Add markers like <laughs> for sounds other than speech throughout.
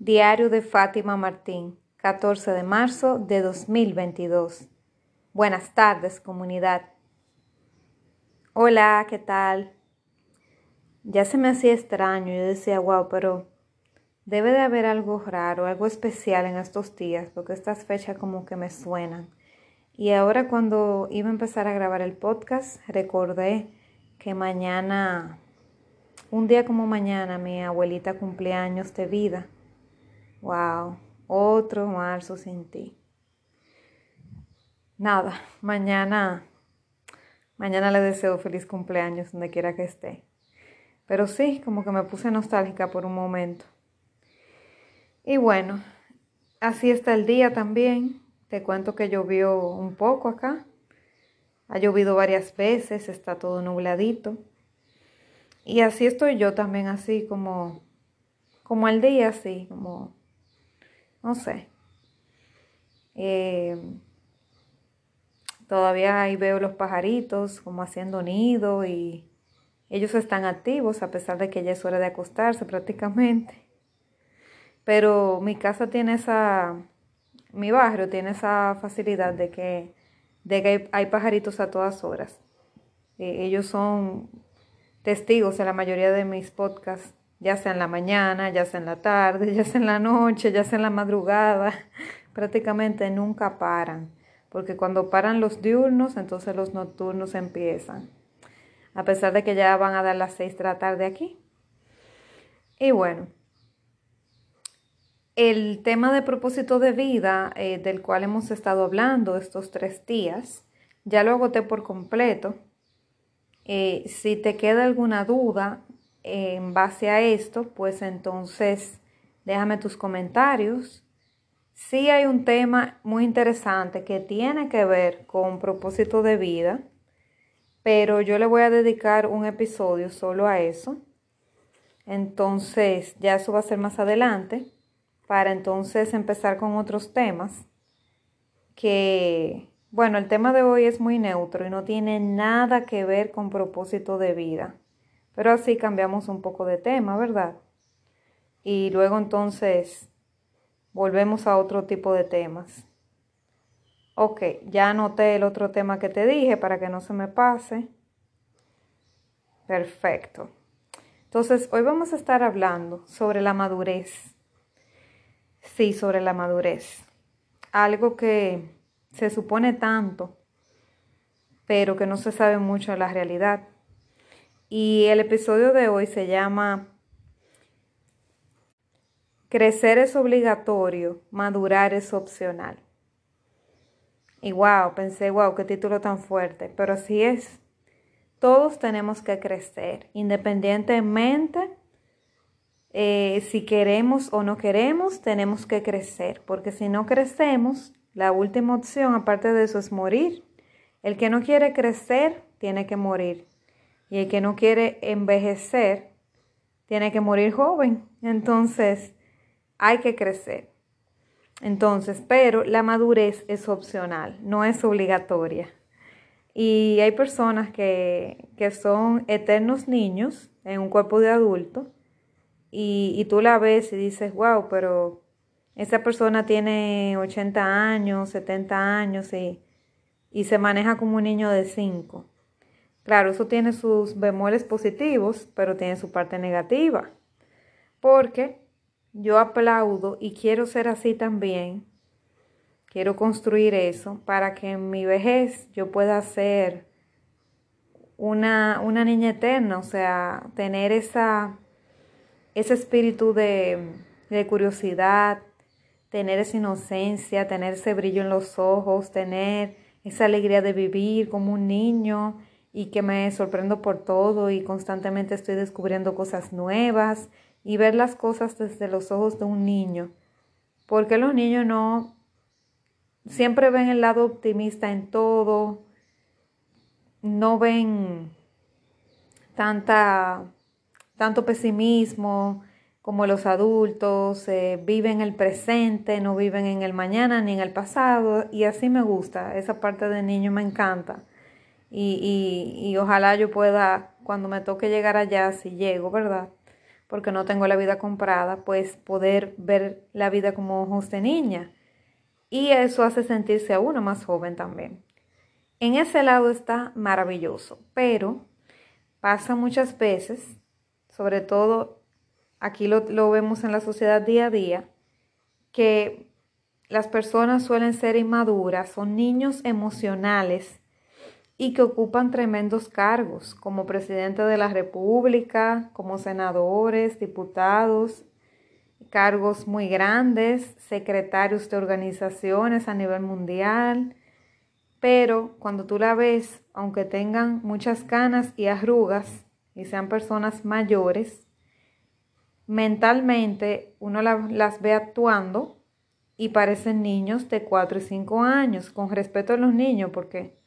Diario de Fátima Martín, 14 de marzo de 2022. Buenas tardes, comunidad. Hola, ¿qué tal? Ya se me hacía extraño, yo decía, wow, pero debe de haber algo raro, algo especial en estos días, porque estas fechas como que me suenan. Y ahora cuando iba a empezar a grabar el podcast, recordé que mañana, un día como mañana, mi abuelita cumplía años de vida. Wow, otro marzo sin ti. Nada, mañana, mañana le deseo feliz cumpleaños donde quiera que esté. Pero sí, como que me puse nostálgica por un momento. Y bueno, así está el día también. Te cuento que llovió un poco acá. Ha llovido varias veces, está todo nubladito. Y así estoy yo también, así como, como al día, así, como no sé. Eh, todavía ahí veo los pajaritos como haciendo nido y ellos están activos a pesar de que ya es hora de acostarse prácticamente. Pero mi casa tiene esa, mi barrio tiene esa facilidad de que, de que hay, pajaritos a todas horas. Eh, ellos son testigos en la mayoría de mis podcasts ya sea en la mañana, ya sea en la tarde, <laughs> ya sea en la noche, ya sea en la madrugada, <laughs> prácticamente nunca paran, porque cuando paran los diurnos, entonces los nocturnos empiezan, a pesar de que ya van a dar las seis de la tarde aquí. Y bueno, el tema de propósito de vida eh, del cual hemos estado hablando estos tres días, ya lo agoté por completo. Eh, si te queda alguna duda, en base a esto, pues entonces déjame tus comentarios. Sí hay un tema muy interesante que tiene que ver con propósito de vida, pero yo le voy a dedicar un episodio solo a eso. Entonces, ya eso va a ser más adelante, para entonces empezar con otros temas que, bueno, el tema de hoy es muy neutro y no tiene nada que ver con propósito de vida. Pero así cambiamos un poco de tema, ¿verdad? Y luego entonces volvemos a otro tipo de temas. Ok, ya anoté el otro tema que te dije para que no se me pase. Perfecto. Entonces, hoy vamos a estar hablando sobre la madurez. Sí, sobre la madurez. Algo que se supone tanto, pero que no se sabe mucho en la realidad. Y el episodio de hoy se llama Crecer es obligatorio, madurar es opcional. Y wow, pensé, wow, qué título tan fuerte, pero así es. Todos tenemos que crecer, independientemente eh, si queremos o no queremos, tenemos que crecer, porque si no crecemos, la última opción, aparte de eso, es morir. El que no quiere crecer, tiene que morir. Y el que no quiere envejecer, tiene que morir joven. Entonces, hay que crecer. Entonces, pero la madurez es opcional, no es obligatoria. Y hay personas que, que son eternos niños en un cuerpo de adulto y, y, tú la ves y dices, wow, pero esa persona tiene 80 años, 70 años y, y se maneja como un niño de 5. Claro, eso tiene sus bemoles positivos, pero tiene su parte negativa. Porque yo aplaudo y quiero ser así también. Quiero construir eso para que en mi vejez yo pueda ser una, una niña eterna, o sea, tener esa, ese espíritu de, de curiosidad, tener esa inocencia, tener ese brillo en los ojos, tener esa alegría de vivir como un niño y que me sorprendo por todo y constantemente estoy descubriendo cosas nuevas y ver las cosas desde los ojos de un niño. Porque los niños no siempre ven el lado optimista en todo, no ven tanta, tanto pesimismo como los adultos, eh, viven el presente, no viven en el mañana ni en el pasado, y así me gusta, esa parte de niño me encanta y, y, y ojalá yo pueda, cuando me toque llegar allá, si llego, ¿verdad? porque no tengo la vida comprada, pues poder ver la vida como ojos de niña. Y eso hace sentirse a uno más joven también. En ese lado está maravilloso, pero pasa muchas veces, sobre todo aquí lo, lo vemos en la sociedad día a día, que las personas suelen ser inmaduras, son niños emocionales y que ocupan tremendos cargos como presidente de la República, como senadores, diputados, cargos muy grandes, secretarios de organizaciones a nivel mundial. Pero cuando tú la ves, aunque tengan muchas canas y arrugas y sean personas mayores, mentalmente uno las ve actuando y parecen niños de 4 y 5 años, con respeto a los niños, porque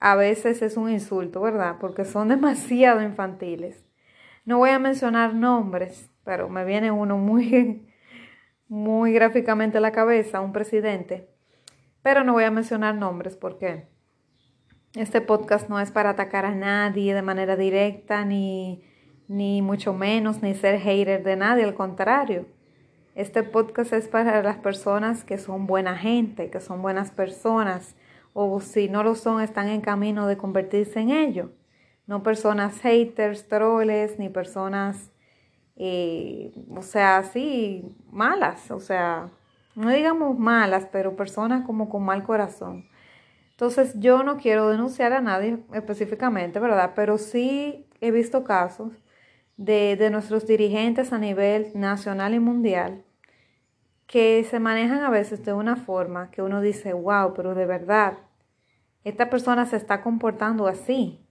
a veces es un insulto, ¿verdad? Porque son <laughs> demasiado infantiles. No voy a mencionar nombres, pero me viene uno muy, <laughs> muy gráficamente a la cabeza, un presidente. Pero no voy a mencionar nombres porque este podcast no es para atacar a nadie de manera directa, ni, ni mucho menos, ni ser hater de nadie, al contrario este podcast es para las personas que son buena gente, que son buenas personas, o si no lo son, están en camino de convertirse en ello. No personas haters, troles, ni personas, eh, o sea, así, malas, o sea, no digamos malas, pero personas como con mal corazón. Entonces, yo no quiero denunciar a nadie específicamente, ¿verdad? Pero sí he visto casos de, de nuestros dirigentes a nivel nacional y mundial que se manejan a veces de una forma que uno dice, wow, pero de verdad, esta persona se está comportando así,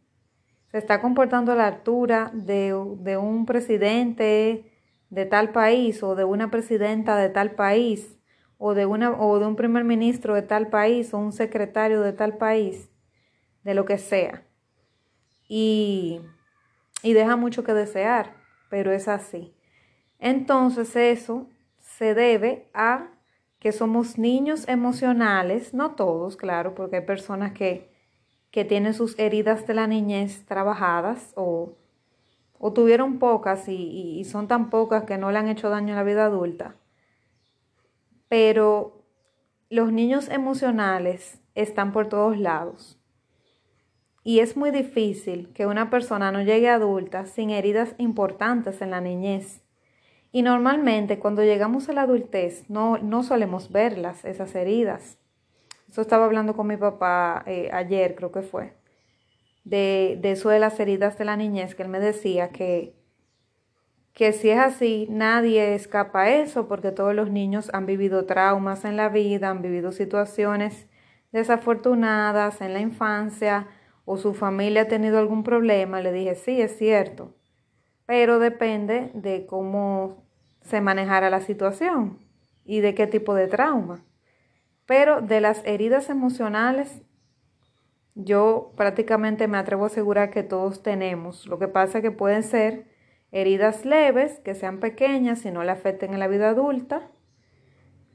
se está comportando a la altura de, de un presidente de tal país o de una presidenta de tal país o de, una, o de un primer ministro de tal país o un secretario de tal país, de lo que sea. Y, y deja mucho que desear, pero es así. Entonces eso se debe a que somos niños emocionales, no todos, claro, porque hay personas que, que tienen sus heridas de la niñez trabajadas o, o tuvieron pocas y, son tan pocas que no le han hecho daño en la vida adulta. Pero los niños emocionales están por todos lados. Y es muy difícil que una persona no llegue adulta sin heridas importantes en la niñez. Y normalmente cuando llegamos a la adultez no, no solemos verlas, esas heridas. Eso estaba hablando con mi papá eh, ayer, creo que fue, de, de, eso de las heridas de la niñez, que él me decía que, que si es así, nadie escapa a eso, porque todos los niños han vivido traumas en la vida, han vivido situaciones desafortunadas en la infancia, o su familia ha tenido algún problema. Le dije, sí, es cierto pero depende de cómo se manejara la situación y de qué tipo de trauma. Pero de las heridas emocionales, yo prácticamente me atrevo a asegurar que todos tenemos. Lo que pasa es que pueden ser heridas leves, que sean pequeñas y no le afecten en la vida adulta,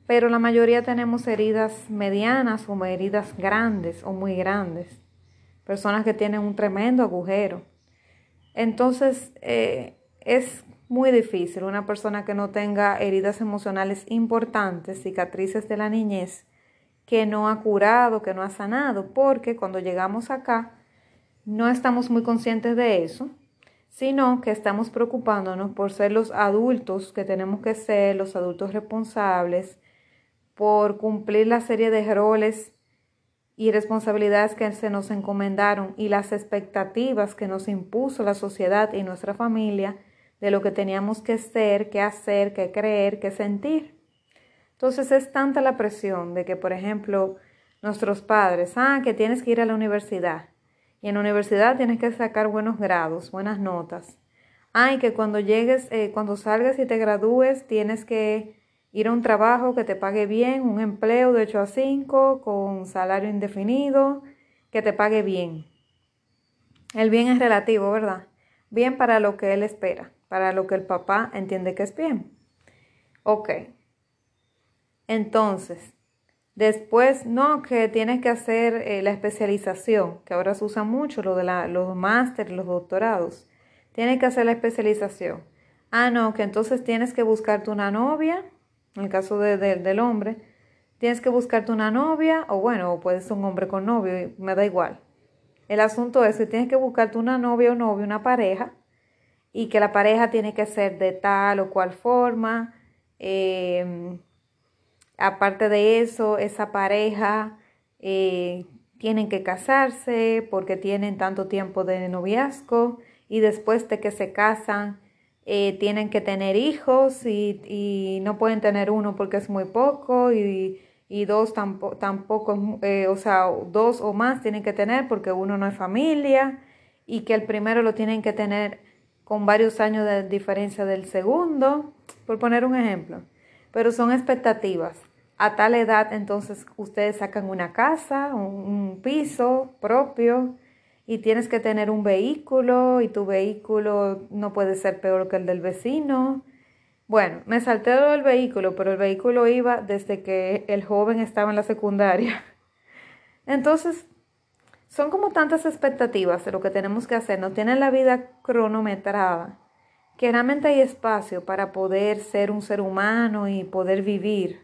pero la mayoría tenemos heridas medianas o heridas grandes o muy grandes. Personas que tienen un tremendo agujero. Entonces, eh, es muy difícil. Una persona que no tenga heridas emocionales importantes, cicatrices de la niñez, que no ha curado, que no ha sanado, porque cuando llegamos acá no estamos muy conscientes de eso, sino que estamos preocupándonos por ser los adultos que tenemos que ser, los adultos responsables, por cumplir la serie de roles y responsabilidades que se nos encomendaron y las expectativas que nos impuso la sociedad y nuestra familia de lo que teníamos que ser, que hacer, que creer, que sentir. Entonces es tanta la presión de que, por ejemplo, nuestros padres, ah, que tienes que ir a la universidad y en la universidad tienes que sacar buenos grados, buenas notas. Ay, que cuando llegues, eh, cuando salgas y te gradúes, tienes que ir a un trabajo que te pague bien, un empleo de 8 a 5 con salario indefinido, que te pague bien. El bien es relativo, ¿verdad? Bien para lo que él espera, para lo que el papá entiende que es bien. Ok. Entonces, después, no, que tienes que hacer eh, la especialización, que ahora se usa mucho lo de la, los másteres, los doctorados. Tienes que hacer la especialización. ah, no, que entonces tienes que buscarte una novia, en el caso del hombre, tienes que buscarte una novia, o bueno, puedes un hombre con novio, me da igual. El asunto es que tienes que buscarte una novia o novio, una pareja, y que la pareja tiene que ser de tal o cual forma. Em, aparte de eso, esa pareja eh, tienen que casarse porque tienen tanto tiempo de noviazgo y después de que se casan eh, tienen que tener hijos y, no pueden tener uno porque es muy poco y, dos tampoco, tampoco eh, o sea, dos o más tienen que tener porque uno no es familia y que el primero lo tienen que tener con varios años de diferencia del segundo, por poner un ejemplo. Pero son expectativas. A tal edad entonces ustedes sacan una casa, un, piso propio y tienes que tener un vehículo y tu vehículo no puede ser peor que el del vecino. Bueno, me salté del vehículo, pero el vehículo iba desde que el joven estaba en la secundaria. <laughs> Entonces, son como tantas expectativas de lo que tenemos que hacer, no tienen la vida cronometrada, que realmente hay espacio para poder ser un ser humano y poder vivir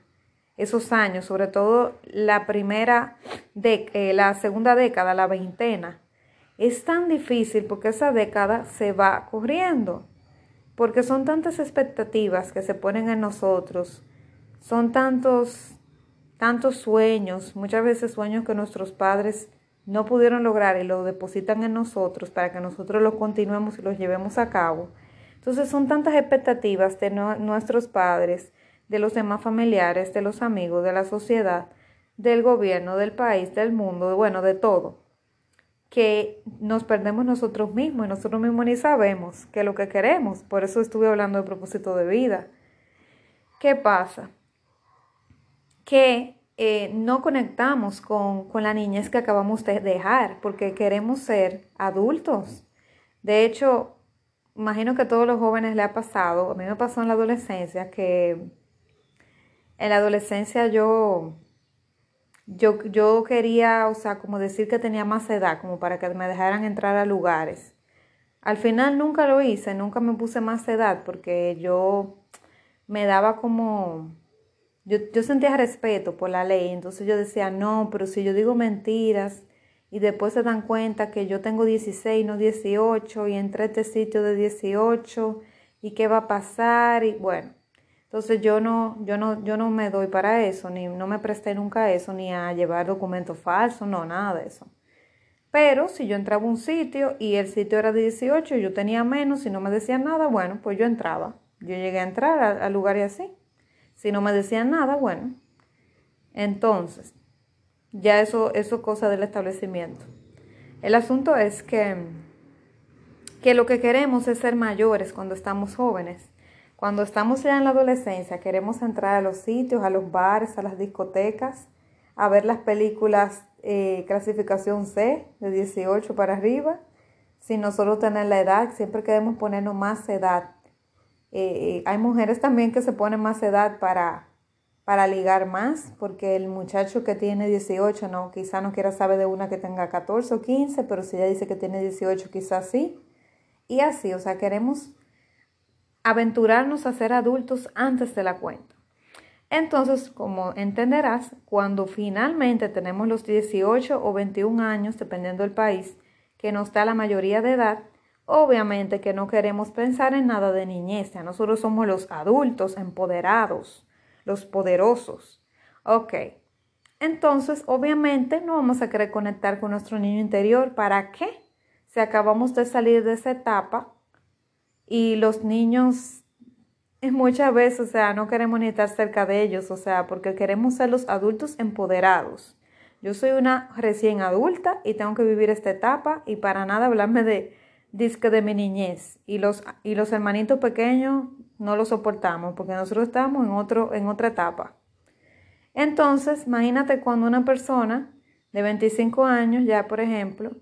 esos años, sobre todo la primera, de, eh, la segunda década, la veintena. Es tan difícil porque esa década se va corriendo, porque son tantas expectativas que se ponen en nosotros, son tantos, tantos sueños, muchas veces sueños que nuestros padres no pudieron lograr y lo depositan en nosotros para que nosotros lo continuemos y los llevemos a cabo. Entonces son tantas expectativas de nuestros padres, de los demás familiares, de los amigos, de la sociedad, del gobierno, del país, del mundo, bueno, de todo, que nos perdemos nosotros mismos y nosotros mismos ni sabemos qué es lo que queremos. Por eso estuve hablando de propósito de vida. ¿Qué pasa? Que eh, no conectamos con, con la niñez que acabamos de dejar porque queremos ser adultos. De hecho, imagino que a todos los jóvenes le ha pasado, a mí me pasó en la adolescencia que en la adolescencia yo, yo, yo quería, o sea, como decir que tenía más edad, como para que me dejaran entrar a lugares. Al final nunca lo hice, nunca me puse más edad porque yo me daba como yo, sentía respeto por la ley, entonces yo decía, no, pero si yo digo mentiras y después se dan cuenta que yo tengo 16, no 18, y entré a este sitio de 18, y qué va a pasar, y bueno, entonces yo no, yo no, yo no me doy para eso, ni no me presté nunca a eso, ni a llevar documentos falsos, no, nada de eso. Pero si yo entraba a un sitio y el sitio era de 18 y yo tenía menos y no me decían nada, bueno, pues yo entraba. Yo llegué a entrar al lugar y así. Si no me decían nada, bueno. Entonces, ya eso, es cosa del establecimiento. El asunto es que, que lo que queremos es ser mayores cuando estamos jóvenes. Cuando estamos ya en la adolescencia, queremos entrar a los sitios, a los bares, a las discotecas, a ver las películas eh, clasificación C, de 18 para arriba, sin nosotros tener la edad, siempre queremos ponernos más edad eh, hay mujeres también que se ponen más edad para, para ligar más, porque el muchacho que tiene 18, no, quizá no quiera saber de una que tenga 14 o 15, pero si ella dice que tiene 18, quizás sí. Y así, o sea, queremos aventurarnos a ser adultos antes de la cuenta. Entonces, como entenderás, cuando finalmente tenemos los 18 o 21 años, dependiendo del país, que nos da la mayoría de edad, Obviamente que no queremos pensar en nada de niñez, nosotros somos los adultos empoderados, los poderosos. Ok, entonces obviamente no vamos a querer conectar con nuestro niño interior. ¿Para qué? Si acabamos de salir de esa etapa y los niños muchas veces, o sea, no queremos ni estar cerca de ellos, o sea, porque queremos ser los adultos empoderados. Yo soy una recién adulta y tengo que vivir esta etapa y para nada hablarme de disque de mi niñez y los, y los hermanitos pequeños no los soportamos porque nosotros estamos en, otro, en otra etapa. Entonces, imagínate cuando una persona de 25 años, ya por ejemplo,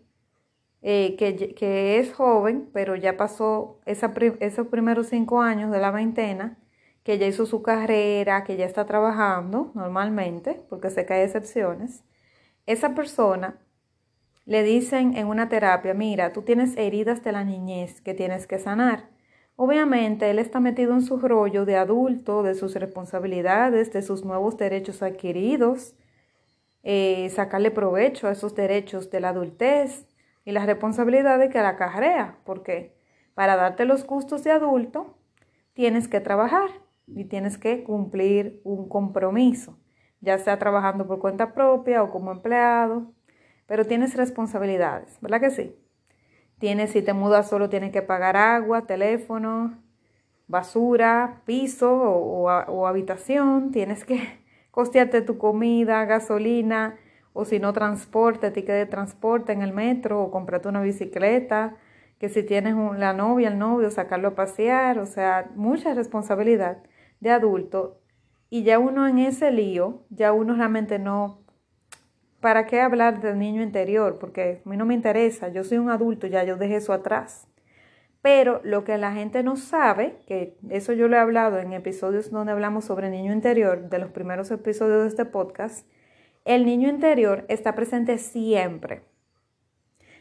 eh, que, que, es joven, pero ya pasó esa, esos primeros cinco años de la veintena, que ya hizo su carrera, que ya está trabajando normalmente, porque sé que hay excepciones, esa persona le dicen en una terapia, mira, tú tienes heridas de la niñez que tienes que sanar. Obviamente, él está metido en su rollo de adulto, de sus responsabilidades, de sus nuevos derechos adquiridos, eh, sacarle provecho a esos derechos de la adultez y las responsabilidades que la acarrea, porque para darte los gustos de adulto tienes que trabajar y tienes que cumplir un compromiso, ya sea trabajando por cuenta propia o como empleado, pero tienes responsabilidades, ¿verdad que sí? Tienes, si te mudas solo, tienes que pagar agua, teléfono, basura, piso o, habitación. Tienes que <laughs> costearte tu comida, gasolina, o si no, transporte, ticket de transporte en el metro, o comprarte una bicicleta, que si tienes la novia, el novio, sacarlo a pasear, o sea, mucha responsabilidad de adulto. Y ya uno en ese lío, ya uno realmente no ¿para qué hablar del niño interior? Porque a mí no me interesa, yo soy un adulto, ya yo dejé eso atrás. Pero lo que la gente no sabe, que eso yo lo he hablado en episodios donde hablamos sobre niño interior, de los primeros episodios de este podcast, el niño interior está presente siempre.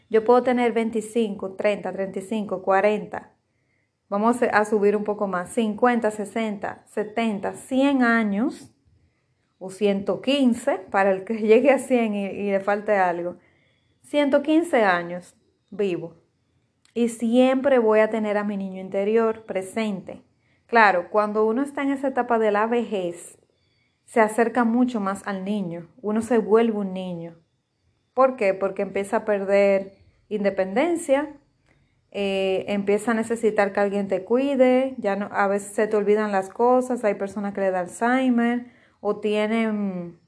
Yo puedo tener 25, 30, 35, 40, vamos a subir un poco más, 50, 60, 70, 100 años o 115 para el que <laughs> llegue a 100 y, le falte algo. 115 años vivo. Y siempre voy a tener a mi niño interior presente. Claro, cuando uno está en esa etapa de la vejez, se acerca mucho más al niño. Uno se vuelve un niño. ¿Por qué? Porque empieza a perder independencia, eh, empieza a necesitar que alguien te cuide, ya no, a veces se te olvidan las cosas, hay personas que le da Alzheimer, o tienen,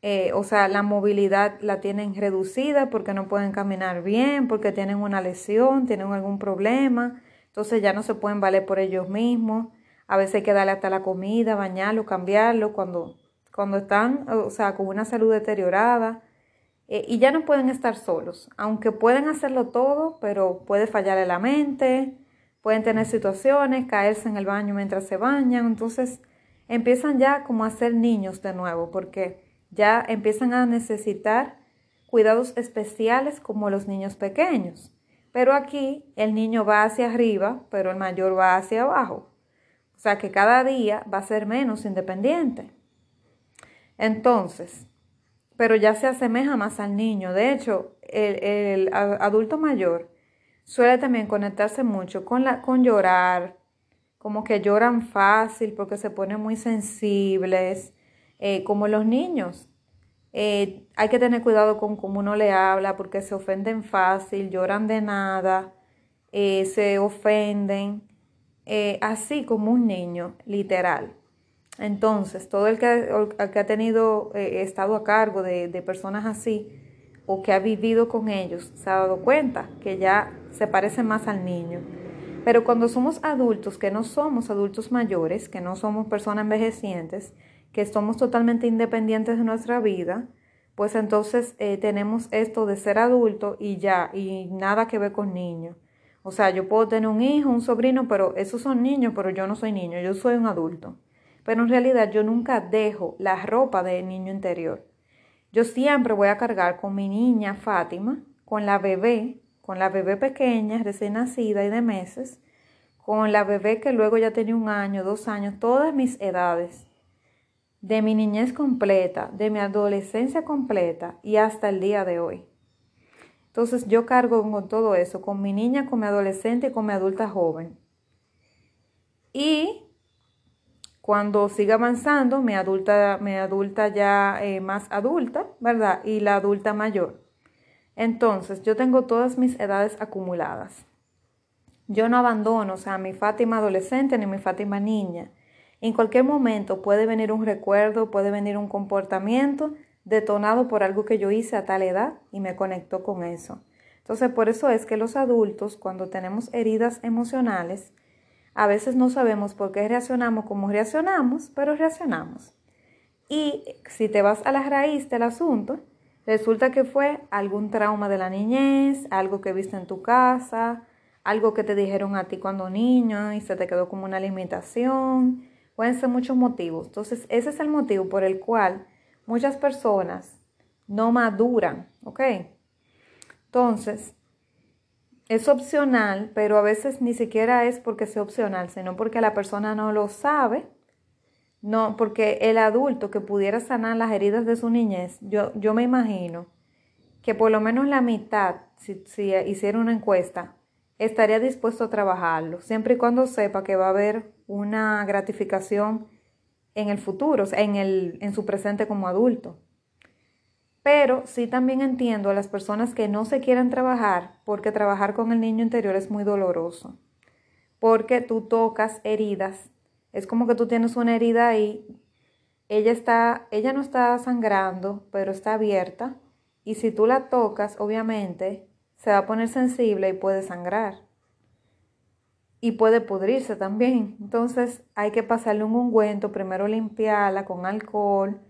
eh, o sea, la movilidad la tienen reducida porque no pueden caminar bien, porque tienen una lesión, tienen algún problema, entonces ya no se pueden valer por ellos mismos. A veces hay que darle hasta la comida, bañarlo, cambiarlo cuando, cuando están, o sea, con una salud deteriorada. Eh, y ya no pueden estar solos, aunque pueden hacerlo todo, pero puede fallarle la mente, pueden tener situaciones, caerse en el baño mientras se bañan, entonces empiezan ya como a ser niños de nuevo, porque ya empiezan a necesitar cuidados especiales como los niños pequeños. Pero aquí el niño va hacia arriba, pero el mayor va hacia abajo. O sea que cada día va a ser menos independiente. Entonces, pero ya se asemeja más al niño. De hecho, el, adulto mayor suele también conectarse mucho con, con llorar, como que lloran fácil porque se ponen muy sensibles, eh, como los niños. Eh, hay que tener cuidado con cómo uno le habla porque se ofenden fácil, lloran de nada, eh, se ofenden, así como un niño, literal. Entonces, todo el que, ha tenido, estado a cargo de, de personas así o que ha vivido con ellos, se ha dado cuenta que ya se parece más al niño. Pero cuando somos adultos, que no somos adultos mayores, que no somos personas envejecientes, que somos totalmente independientes de nuestra vida, pues entonces eh, tenemos esto de ser adulto y ya, y nada que ver con niños. O sea, yo puedo tener un hijo, un sobrino, pero esos son niños, pero yo no soy niño, yo soy un adulto. Pero en realidad yo nunca dejo la ropa de niño interior. Yo siempre voy a cargar con mi niña Fátima, con la bebé, con la bebé pequeña, recién nacida y de meses, con la bebé que luego ya tenía un año, dos años, todas mis edades, de mi niñez completa, de mi adolescencia completa y hasta el día de hoy. Entonces yo cargo con todo eso, con mi niña, con mi adolescente y con mi adulta joven. Y cuando siga avanzando, mi adulta, mi adulta ya eh, más adulta, ¿verdad? Y la adulta mayor. Entonces, yo tengo todas mis edades acumuladas. Yo no abandono, o sea, mi Fátima adolescente ni mi Fátima niña. En cualquier momento puede venir un recuerdo, puede venir un comportamiento detonado por algo que yo hice a tal edad y me conectó con eso. Entonces, por eso es que los adultos, cuando tenemos heridas emocionales, a veces no sabemos por qué reaccionamos como reaccionamos, pero reaccionamos. Y si te vas a la raíz del asunto, Resulta que fue algún trauma de la niñez, algo que viste en tu casa, algo que te dijeron a ti cuando niño y se te quedó como una limitación. Pueden ser muchos motivos. Entonces, ese es el motivo por el cual muchas personas no maduran, ¿ok? Entonces, es opcional, pero a veces ni siquiera es porque sea opcional, sino porque la persona no lo sabe. No, porque el adulto que pudiera sanar las heridas de su niñez, yo, yo me imagino que por lo menos la mitad, si, hiciera una encuesta, estaría dispuesto a trabajarlo, siempre y cuando sepa que va a haber una gratificación en el futuro, en, el, en su presente como adulto. Pero sí también entiendo a las personas que no se quieren trabajar porque trabajar con el niño interior es muy doloroso. Porque tú tocas heridas. Es como que tú tienes una herida ahí. Ella está, ella no está sangrando, pero está abierta. Y si tú la tocas, obviamente, se va a poner sensible y puede sangrar. Y puede pudrirse también. Entonces hay que pasarle un ungüento, primero limpiarla con alcohol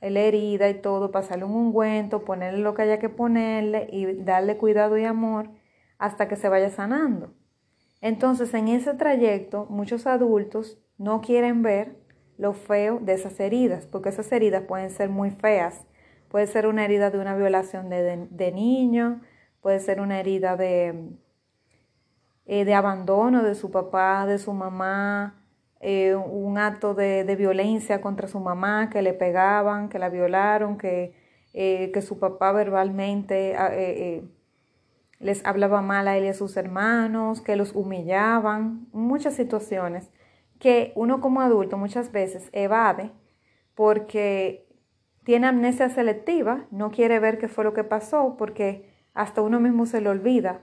la herida y todo, pasarle un ungüento, ponerle lo que haya que ponerle y darle cuidado y amor hasta que se vaya sanando. Entonces, en ese trayecto, muchos adultos no quieren ver lo feo de esas heridas, porque esas heridas pueden ser muy feas. Puede ser una herida de una violación de, niño, puede ser una herida de, eh, de abandono de su papá, de su mamá, eh, un acto de, violencia contra su mamá, que le pegaban, que la violaron, que, eh, que su papá verbalmente ah, les hablaba mal a él y a sus hermanos, que los humillaban, muchas situaciones que uno como adulto muchas veces evade porque tiene amnesia selectiva, no quiere ver qué fue lo que pasó porque hasta uno mismo se lo olvida.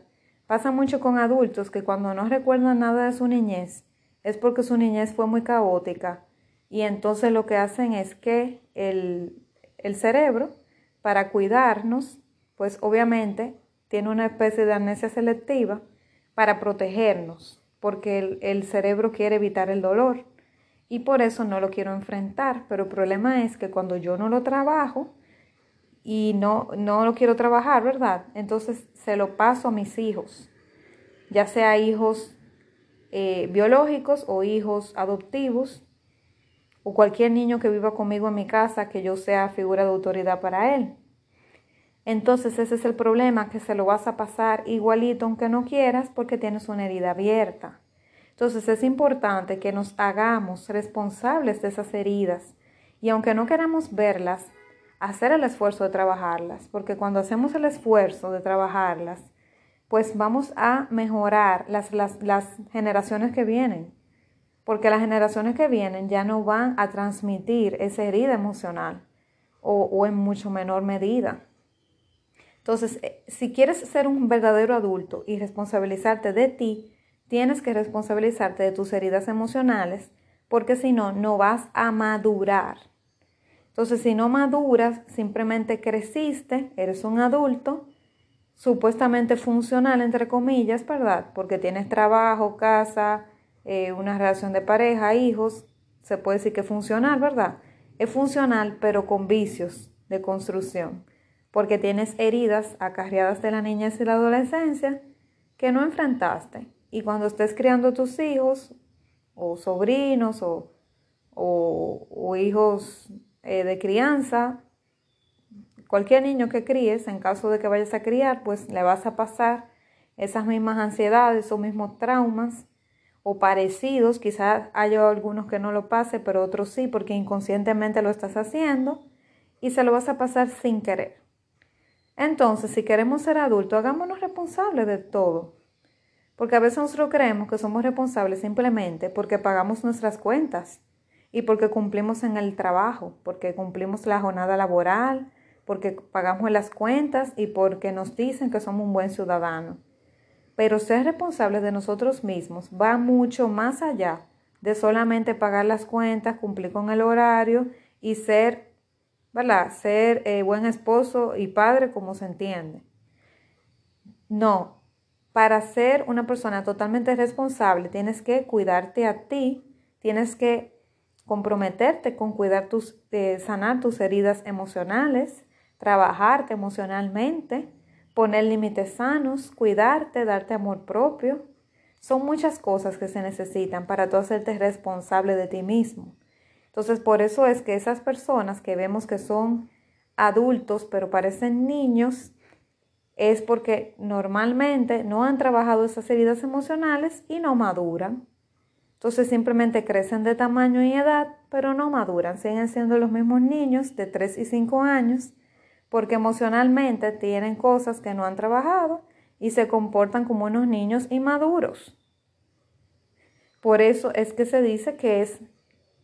Pasa mucho con adultos que cuando no recuerdan nada de su niñez, es porque su niñez fue muy caótica y entonces lo que hacen es que el, cerebro, para cuidarnos, pues obviamente tiene una especie de amnesia selectiva para protegernos, porque el, cerebro quiere evitar el dolor y por eso no lo quiero enfrentar. Pero el problema es que cuando yo no lo trabajo y no, no lo quiero trabajar, ¿verdad? Entonces se lo paso a mis hijos, ya sea hijos eh, biológicos o hijos adoptivos o cualquier niño que viva conmigo en mi casa que yo sea figura de autoridad para él. Entonces ese es el problema, que se lo vas a pasar igualito aunque no quieras porque tienes una herida abierta. Entonces es importante que nos hagamos responsables de esas heridas y aunque no queramos verlas, hacer el esfuerzo de trabajarlas, porque cuando hacemos el esfuerzo de trabajarlas, pues vamos a mejorar las, generaciones que vienen, porque las generaciones que vienen ya no van a transmitir esa herida emocional o, o en mucho menor medida. Entonces, eh, si quieres ser un verdadero adulto y responsabilizarte de ti, tienes que responsabilizarte de tus heridas emocionales, porque si no, no vas a madurar. Entonces, si no maduras, simplemente creciste, eres un adulto, supuestamente funcional, entre comillas, ¿verdad? Porque tienes trabajo, casa, eh, una relación de pareja, hijos, se puede decir que funcional, ¿verdad? Es funcional, pero con vicios de construcción, porque tienes heridas acarreadas de la niñez y la adolescencia que no enfrentaste. Y cuando estés criando tus hijos, o sobrinos, o, o, hijos eh, de crianza, cualquier niño que críes, en caso de que vayas a criar, pues le vas a pasar esas mismas ansiedades, esos mismos traumas o parecidos. Quizás haya algunos que no lo pase, pero otros sí, porque inconscientemente lo estás haciendo y se lo vas a pasar sin querer. Entonces, si queremos ser adultos, hagámonos responsables de todo. Porque a veces nosotros creemos que somos responsables simplemente porque pagamos nuestras cuentas y porque cumplimos en el trabajo, porque cumplimos la jornada laboral, porque pagamos las cuentas y porque nos dicen que somos un buen ciudadano. Pero ser responsable de nosotros mismos va mucho más allá de solamente pagar las cuentas, cumplir con el horario y ser, ¿verdad? Ser eh, buen esposo y padre como se entiende. No, para ser una persona totalmente responsable tienes que cuidarte a ti, tienes que comprometerte con cuidar tus, eh, sanar tus heridas emocionales, trabajarte emocionalmente, poner límites sanos, cuidarte, darte amor propio. Son muchas cosas que se necesitan para tú hacerte responsable de ti mismo. Entonces, por eso es que esas personas que vemos que son adultos pero parecen niños, es porque normalmente no han trabajado esas heridas emocionales y no maduran. Entonces simplemente crecen de tamaño y edad, pero no maduran. Siguen siendo los mismos niños de 3 y 5 años porque emocionalmente tienen cosas que no han trabajado y se comportan como unos niños inmaduros. Por eso es que se dice que es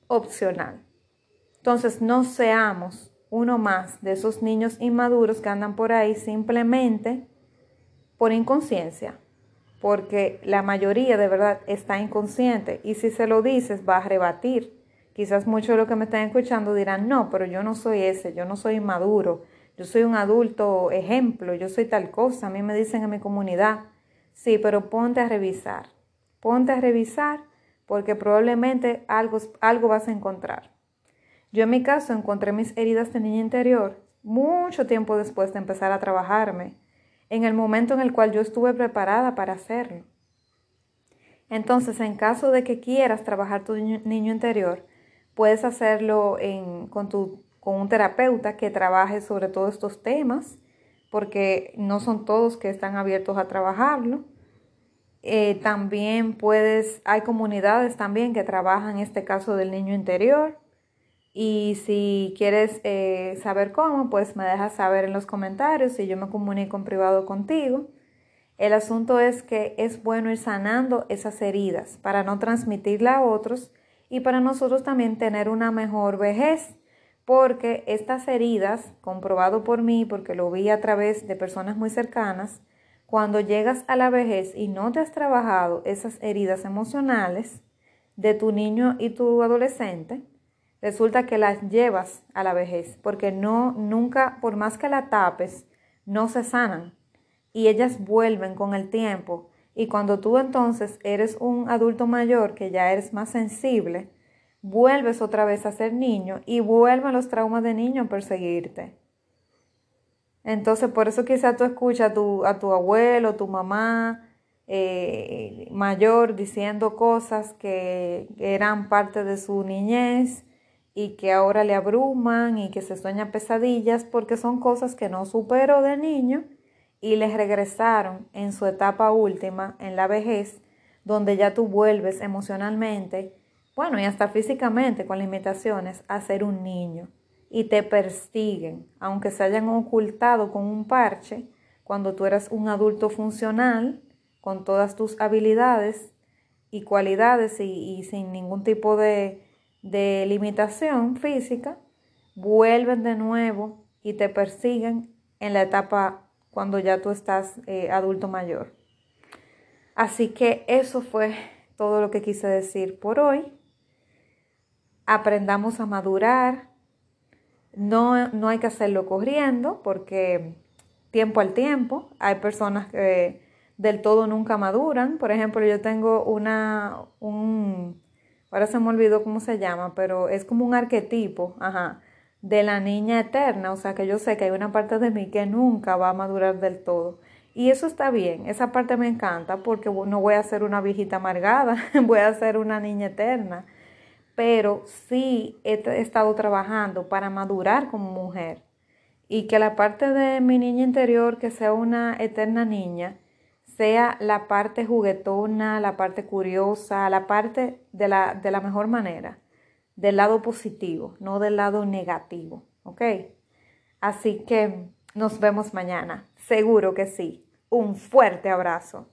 opcional. Entonces no seamos uno más de esos niños inmaduros que andan por ahí simplemente por inconsciencia, porque la mayoría de verdad está inconsciente y si se lo dices va a rebatir. Quizás muchos de los que me están escuchando dirán, no, pero yo no soy ese, yo no soy inmaduro, yo soy un adulto ejemplo, yo soy tal cosa, a mí me dicen en mi comunidad. Sí, pero ponte a revisar, ponte a revisar porque probablemente algo, algo vas a encontrar. Yo en mi caso encontré mis heridas de niña interior mucho tiempo después de empezar a trabajarme, en el momento en el cual yo estuve preparada para hacerlo. Entonces, en caso de que quieras trabajar tu niño, interior, puedes hacerlo con, con un terapeuta que trabaje sobre todos estos temas, porque no son todos que están abiertos a trabajarlo. Eh, también puedes, hay comunidades también que trabajan este caso del niño interior. Y si quieres eh, saber cómo, pues me dejas saber en los comentarios y yo me comunico en privado contigo. El asunto es que es bueno ir sanando esas heridas para no transmitirla a otros y para nosotros también tener una mejor vejez, porque estas heridas, comprobado por mí, porque lo vi a través de personas muy cercanas, cuando llegas a la vejez y no te has trabajado esas heridas emocionales de tu niño y tu adolescente, resulta que las llevas a la vejez, porque no, nunca, por más que la tapes, no se sanan y ellas vuelven con el tiempo. Y cuando tú entonces eres un adulto mayor que ya eres más sensible, vuelves otra vez a ser niño y vuelven los traumas de niño a perseguirte. Entonces, por eso quizá tú escuchas a tu, a tu abuelo, tu mamá eh, mayor diciendo cosas que eran parte de su niñez y que ahora le abruman y que se sueña pesadillas porque son cosas que no superó de niño y les regresaron en su etapa última, en la vejez, donde ya tú vuelves emocionalmente, bueno, y hasta físicamente con limitaciones, a ser un niño y te persiguen, aunque se hayan ocultado con un parche, cuando tú eras un adulto funcional, con todas tus habilidades y cualidades y, sin ningún tipo de, de limitación física, vuelven de nuevo y te persiguen en la etapa cuando ya tú estás eh, adulto mayor. Así que eso fue todo lo que quise decir por hoy. Aprendamos a madurar. No, no hay que hacerlo corriendo porque tiempo al tiempo. Hay personas que del todo nunca maduran. Por ejemplo, yo tengo una, un, ahora se me olvidó cómo se llama, pero es como un arquetipo, ajá, de la niña eterna, o sea que yo sé que hay una parte de mí que nunca va a madurar del todo. Y eso está bien, esa parte me encanta porque no voy a ser una viejita amargada, <laughs> voy a ser una niña eterna. Pero sí he estado trabajando para madurar como mujer y que la parte de mi niña interior, que sea una eterna niña, sea la parte juguetona, la parte curiosa, la parte de la, de la mejor manera, del lado positivo, no del lado negativo, ¿ok? Así que nos vemos mañana, seguro que sí. Un fuerte abrazo.